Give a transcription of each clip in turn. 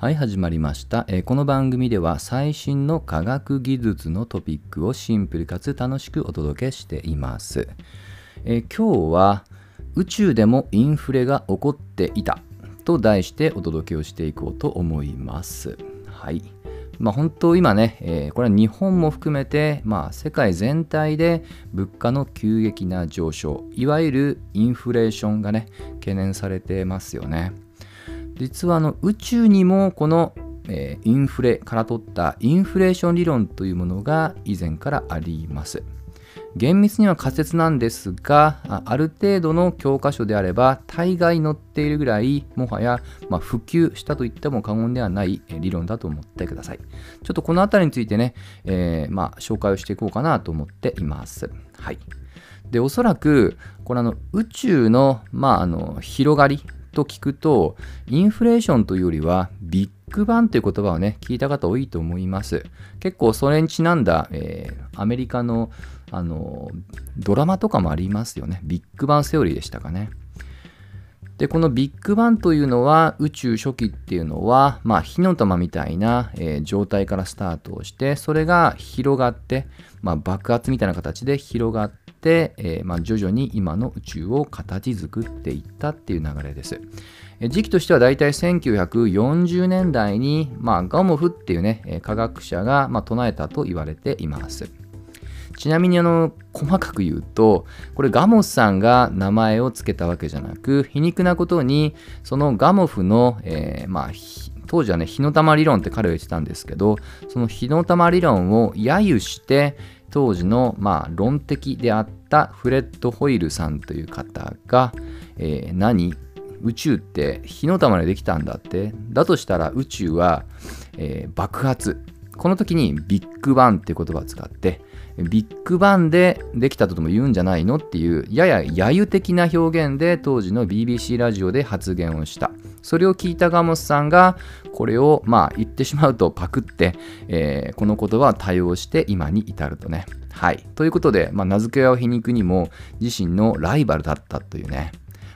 はい、始まりました、えーこの番組では最新の科学技術のトピックをシンプルかつ楽しくお届けしています。えー今日は宇宙でもインフレが起こっていたと題してお届けをしていこうと思います。はい。まあ、本当今ね、えーこれは日本も含めて、まあ、世界全体で物価の急激な上昇いわゆるインフレーションがね懸念されてますよね実はあの宇宙にもこの、えーインフレから取ったインフレーション理論というものが以前からあります。厳密には仮説なんですがある程度の教科書であれば大概載っているぐらいもはや、まあ、普及したと言っても過言ではない理論だと思ってください。ちょっとこの辺りについてね、えーまあ、紹介をしていこうかなと思っています。はい。でおそらくこれあの宇宙の,、まあ、あの広がりと聞くとインフレーションというよりはビッグバンという言葉をね聞いた方多いと思います。結構それにちなんだ、えーアメリカのあのドラマとかもありますよね。ビッグバンセオリーでしたかね。でこのビッグバンというのは宇宙初期っていうのは、まあ、火の玉みたいな、えー状態からスタートをしてそれが広がって、まあ、爆発みたいな形で広がって、えーまあ、徐々に今の宇宙を形作っていったっていう流れです。時期としてはだいたい1940年代に、まあ、ガモフっていうね、科学者が、まあ、唱えたと言われています。ちなみにあの細かく言うとこれガモスさんが名前を付けたわけじゃなく皮肉なことにそのガモフの、えーまあ当時はね火の玉理論って彼は言ってたんですけどその火の玉理論を揶揄して当時の、まあ、論的であったフレッド・ホイルさんという方が、えー何？宇宙って火の玉でできたんだって？だとしたら宇宙は、えー爆発。この時にビッグバンって言葉を使ってビッグバンでできたとでも言うんじゃないの？っていうやや揶揄的な表現で当時の BBC ラジオで発言をした。それを聞いたガモスさんがこれをまあ言ってしまうとパクって、えーこの言葉を対応して今に至るとね。はい。ということで、まあ、名付け親を皮肉にも自身のライバルだったというね。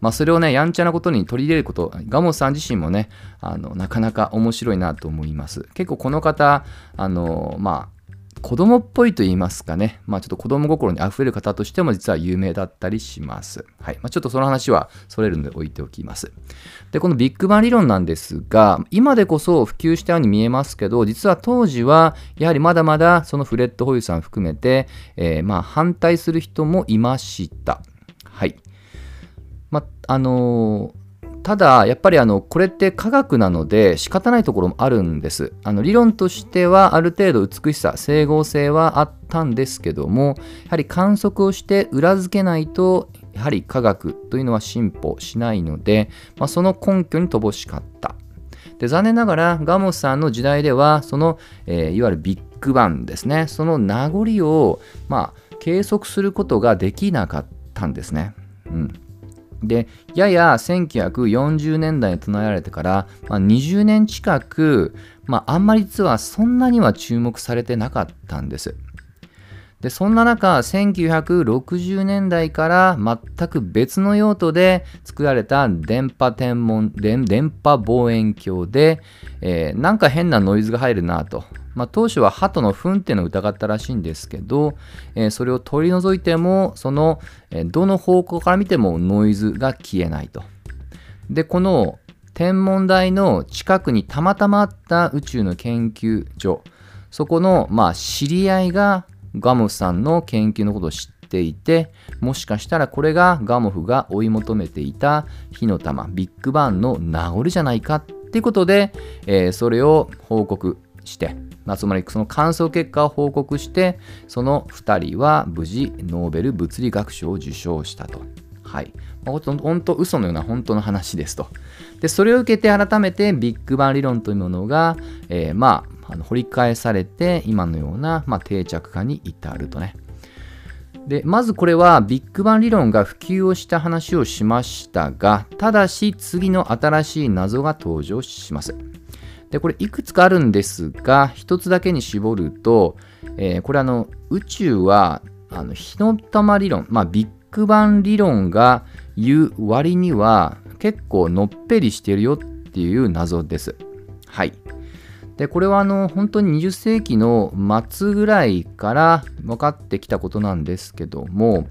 まあ、それをね、やんちゃなことに取り入れること、ガモスさん自身もね、あのなかなか面白いなと思います。結構この方、あのまあ、子供っぽいと言いますかね、まあ、ちょっと子供心にあふれる方としても実は有名だったりします。はいまあ、ちょっとその話はそれるので置いておきます。で、このビッグバン理論なんですが、今でこそ普及したように見えますけど、実は当時はやはりまだまだそのフレッド・ホイルさん含めて、えーまあ、反対する人もいました。はい。まあのただやっぱりあのこれって科学なので仕方ないところもあるんです。あの理論としてはある程度美しさ整合性はあったんですけどもやはり観測をして裏付けないとやはり科学というのは進歩しないので、まあ、その根拠に乏しかった。で残念ながらガモスさんの時代ではその、えーいわゆるビッグバンですね。その名残を、まあ、計測することができなかったんですね。うん。でやや1940年代に唱えられてから、まあ、20年近く、まあ、あんまり実はそんなには注目されてなかったんです。でそんな中1960年代から全く別の用途で作られた電波天文電波望遠鏡で、えーなんか変なノイズが入るなと、まあ、当初は鳩の糞っていうのを疑ったらしいんですけど、えーそれを取り除いてもその、えーどの方向から見てもノイズが消えないと。でこの天文台の近くにたまたまあった宇宙の研究所そこの、まあ、知り合いがガモフさんの研究のことを知っていてもしかしたらこれがガモフが追い求めていた火の玉ビッグバンの名残じゃないかっていうことで、えーそれを報告して、まあ、つまりその観測結果を報告してその2人は無事ノーベル物理学賞を受賞したと。はい。本当嘘のような本当の話ですと。で、それを受けて改めてビッグバン理論というものが、えーまあ、あの掘り返されて今のような、まあ、定着化に至るとね。でまずこれはビッグバン理論が普及をした話をしましたがただし次の新しい謎が登場します。でこれいくつかあるんですが一つだけに絞ると、えーこれあの宇宙はあの火の玉理論、まあ、ビッグバン理論が言う割には結構のっぺりしてるよっていう謎です。はい。でこれはあの本当に20世紀の末ぐらいから分かってきたことなんですけども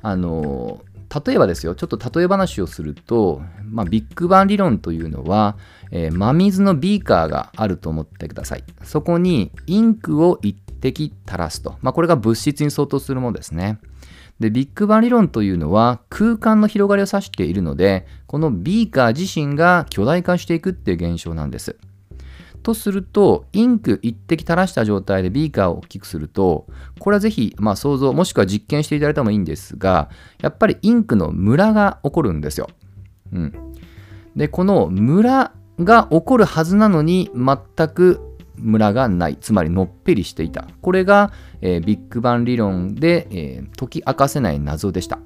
あの例えばですよちょっと例え話をすると、まあ、ビッグバン理論というのは、えー、真水のビーカーがあると思ってください。そこにインクを一滴垂らすと、まあ、これが物質に相当するものですね。でビッグバン理論というのは空間の広がりを指しているのでこのビーカー自身が巨大化していくっていう現象なんです。とすると、インク一滴垂らした状態でビーカーを大きくすると、これはぜひ、まあ、想像、もしくは実験していただいてもいいんですが、やっぱりインクのムラが起こるんですよ。うん。で、このムラが起こるはずなのに、全くムラがない、つまりのっぺりしていた。これが、えー、ビッグバン理論で、えー、解き明かせない謎でした。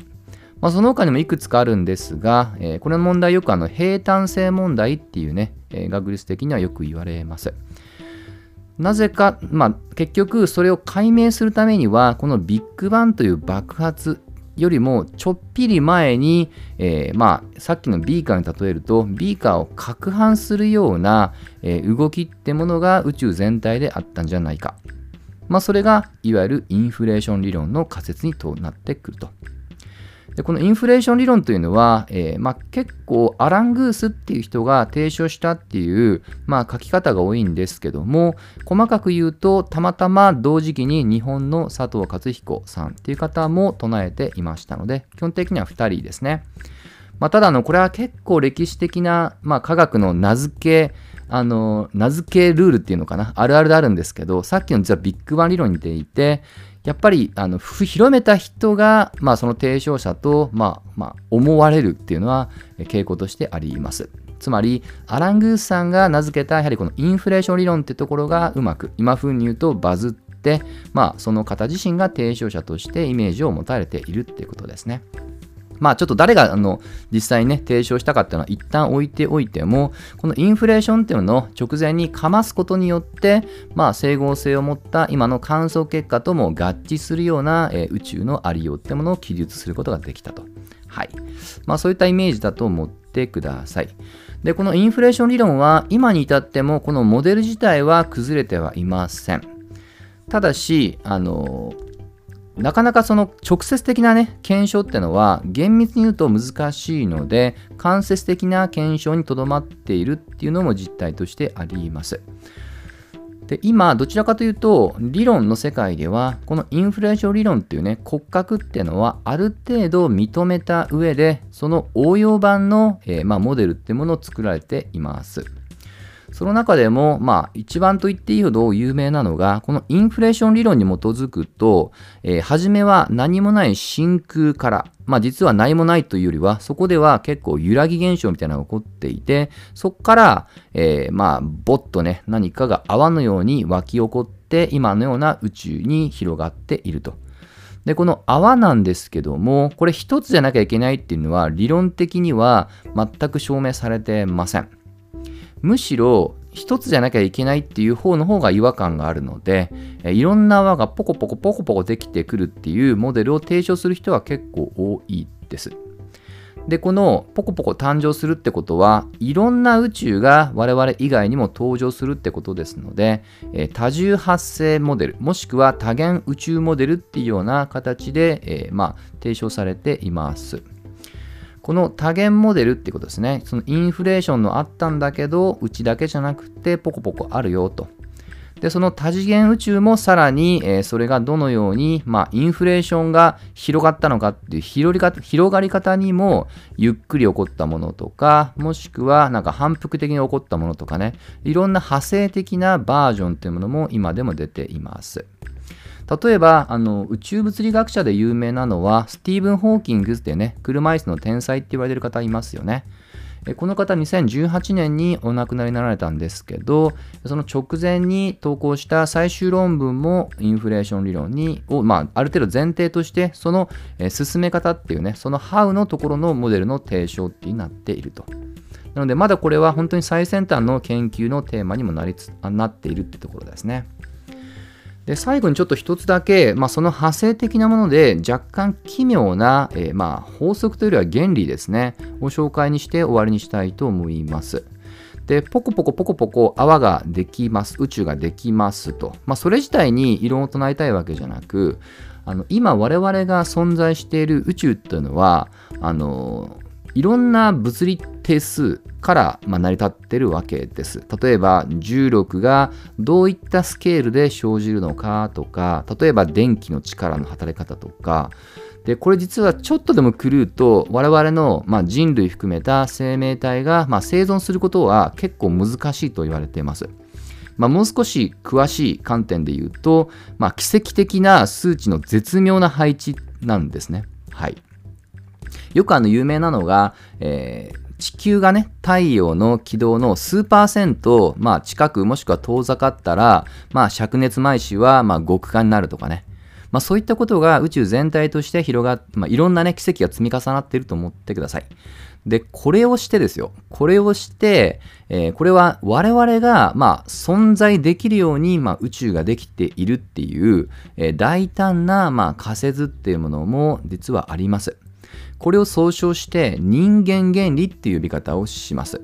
まあ、その他にもいくつかあるんですが、えー、これの問題よくあの平坦性問題っていうね、えー、学術的にはよく言われます。なぜか、まあ、結局それを解明するためにはこのビッグバンという爆発よりもちょっぴり前に、えー、まあ、さっきのビーカーに例えるとビーカーを攪拌するような、えー、動きってものが宇宙全体であったんじゃないか。まあ、それがいわゆるインフレーション理論の仮説にとなってくると。でこのインフレーション理論というのは、えー、まあ、結構アラン・グースっていう人が提唱したっていう、まあ、書き方が多いんですけども細かく言うとたまたま同時期に日本の佐藤勝彦さんっていう方も唱えていましたので基本的には2人ですね。まあ、ただのこれは結構歴史的な、まあ、科学の名付けあの名付けルールっていうのかなあるあるであるんですけどさっきの実はビッグバン理論に似ていてやっぱりあの広めた人が、まあ、その提唱者と、まあまあ、思われるっていうのは傾向としてあります。つまりアラン・グースさんが名付けたやはりこのインフレーション理論ってところがうまく今風に言うとバズって、まあ、その方自身が提唱者としてイメージを持たれているっていうことですね。まあちょっと誰があの実際にね提唱したかっていうのは一旦置いておいてもこのインフレーションっていうのを直前にかますことによってまあ整合性を持った今の観測結果とも合致するような、えー、宇宙のありようってものを記述することができたと。はい。まあそういったイメージだと思ってください。で、このインフレーション理論は今に至ってもこのモデル自体は崩れてはいません。ただし、あのなかなかその直接的なね、検証ってのは厳密に言うと難しいので、間接的な検証にとどまっているっていうのも実態としてあります。で今、どちらかというと、理論の世界では、このインフレーション理論っていうね、骨格っていうのは、ある程度認めた上で、その応用版の、えー、まあ、モデルっていうものを作られています。その中でも、まあ、一番と言っていいほど有名なのが、このインフレーション理論に基づくと、えー、初めは何もない真空から、まあ実は何もないというよりは、そこでは結構揺らぎ現象みたいなのが起こっていて、そこから、えー、まあ、ぼっとね、何かが泡のように湧き起こって、今のような宇宙に広がっていると。で、この泡なんですけども、これ一つじゃなきゃいけないっていうのは、理論的には全く証明されてません。むしろ一つじゃなきゃいけないっていう方の方が違和感があるので、いろんな泡がポコポコポコポコできてくるっていうモデルを提唱する人は結構多いです。で、このポコポコ誕生するってことは、いろんな宇宙が我々以外にも登場するってことですので、え多重発生モデル、もしくは多元宇宙モデルっていうような形で、え、まあ、提唱されています。この多元モデルってことですね。そのインフレーションのあったんだけど、うちだけじゃなくてポコポコあるよと。で、その多次元宇宙もさらに、えー、それがどのように、まあ、インフレーションが広がったのかっていう広がり方にも、ゆっくり起こったものとか、もしくはなんか反復的に起こったものとかね、いろんな派生的なバージョンっていうものも今でも出ています。例えばあの宇宙物理学者で有名なのはスティーブン・ホーキングズってね車椅子の天才って言われてる方いますよね。この方2018年にお亡くなりになられたんですけどその直前に投稿した最終論文もインフレーション理論にを、まあ、ある程度前提としてその進め方っていうねその How のところのモデルの提唱ってなっていると。なのでまだこれは本当に最先端の研究のテーマにもなりつなっているってところですね。で最後にちょっと一つだけ、まあ、その派生的なもので若干奇妙な、えー、まあ法則というよりは原理ですねを紹介にして終わりにしたいと思います。で、ポコポコポコポコ泡ができます。宇宙ができますと。まあ、それ自体に異論を唱えたいわけじゃなく、あの今我々が存在している宇宙っていうのは、あのいろんな物理定数から、ま、成り立ってるわけです。例えば重力がどういったスケールで生じるのかとか、例えば電気の力の働き方とか、でこれ実はちょっとでも狂うと我々の、まあ、人類含めた生命体が、まあ、生存することは結構難しいと言われています。まあ、もう少し詳しい観点で言うと、まあ、奇跡的な数値の絶妙な配置なんですね。はい、よくあの有名なのが、えー地球がね、太陽の軌道の数パーセント、まあ、近くもしくは遠ざかったら、まあ、灼熱毎週は、まあ、極寒になるとかね。まあ、そういったことが宇宙全体として広がって、まあ、いろんなね、奇跡が積み重なっていると思ってください。で、これをしてですよ。これをして、えー、これは我々が、まあ、存在できるように、まあ、宇宙ができているっていう、えー、大胆な、まあ、仮説っていうものも実はあります。これを総称して人間原理っていう呼び方をします。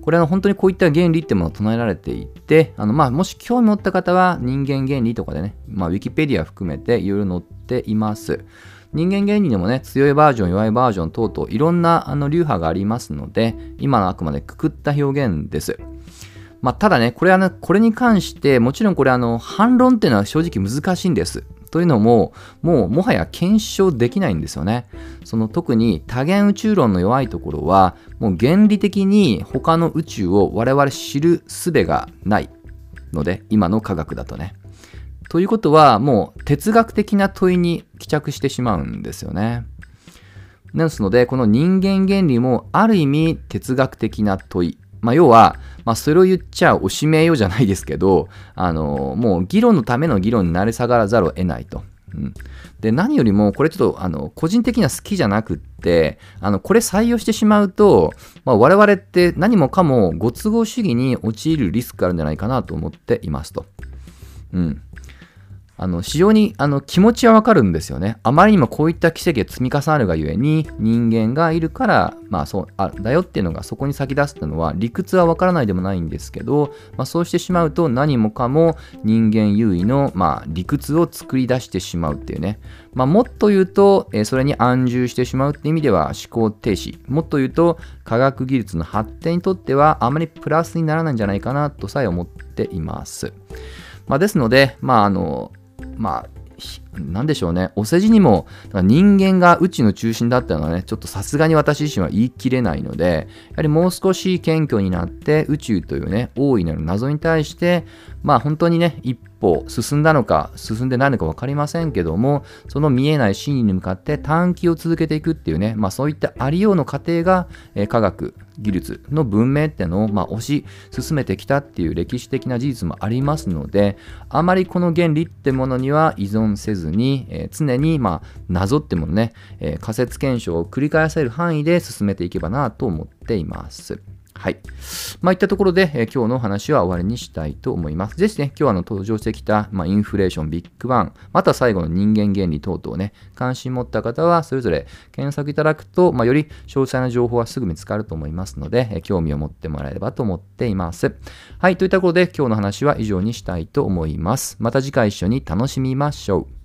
これは本当にこういった原理ってものを唱えられていて、あのまあもし興味持った方は人間原理とかでね、まあ、ウィキペディア含めていろいろ載っています。人間原理でもね、強いバージョン、弱いバージョン等々いろんなあの流派がありますので、今のあくまでくくった表現です。まあ、ただね、これはね、これに関して、もちろんこれあの、反論っていうのは正直難しいんです。というのも、もうもはや検証できないんですよね。その特に多元宇宙論の弱いところは、もう原理的に他の宇宙を我々知る術がないので、今の科学だとね。ということは、もう哲学的な問いに帰着してしまうんですよね。ですので、この人間原理もある意味哲学的な問い。まあ、要は、まあ、それを言っちゃおしめよじゃないですけど、あの、もう議論のための議論になり下がらざるを得ないと。うん、で何よりもこれちょっとあの個人的には好きじゃなくってあのこれ採用してしまうと、まあ、我々って何もかもご都合主義に陥るリスクがあるんじゃないかなと思っていますと。うん、あの非常にあの気持ちはわかるんですよね。あまりにもこういった奇跡が積み重なるがゆえに人間がいるから、まあそうあだよっていうのがそこに先出すっていうのは理屈はわからないでもないんですけど、まあ、そうしてしまうと何もかも人間優位の、まあ、理屈を作り出してしまうっていうね。まあ、もっと言うと、え、それに安住してしまうって意味では思考停止。もっと言うと科学技術の発展にとってはあまりプラスにならないんじゃないかなとさえ思っています。まあ、ですので、まああのまあ、なんでしょうね、お世辞にも人間が宇宙の中心だったのはね、ちょっとさすがに私自身は言い切れないので、やはりもう少し謙虚になって宇宙というね、大いなる謎に対して、まあ本当にね、一歩進んだのか進んでないのか分かりませんけどもその見えない真理に向かって探求を続けていくっていうね、まあ、そういったありようの過程が、えー、科学技術の文明っていうのを、まあ、推し進めてきたっていう歴史的な事実もありますのであまりこの原理ってものには依存せずに、え、常に、まあ、謎ってもね、え、仮説検証を繰り返せる範囲で進めていけばなと思っています。はい。まあ、いったところで、えー、今日の話は終わりにしたいと思います。ぜひね、今日あの登場してきた、まあ、インフレーション、ビッグバン、また最後の人間原理等々ね、関心持った方は、それぞれ検索いただくと、まあ、より詳細な情報はすぐ見つかると思いますので、えー、興味を持ってもらえればと思っています。はい。といったところで、今日の話は以上にしたいと思います。また次回一緒に楽しみましょう。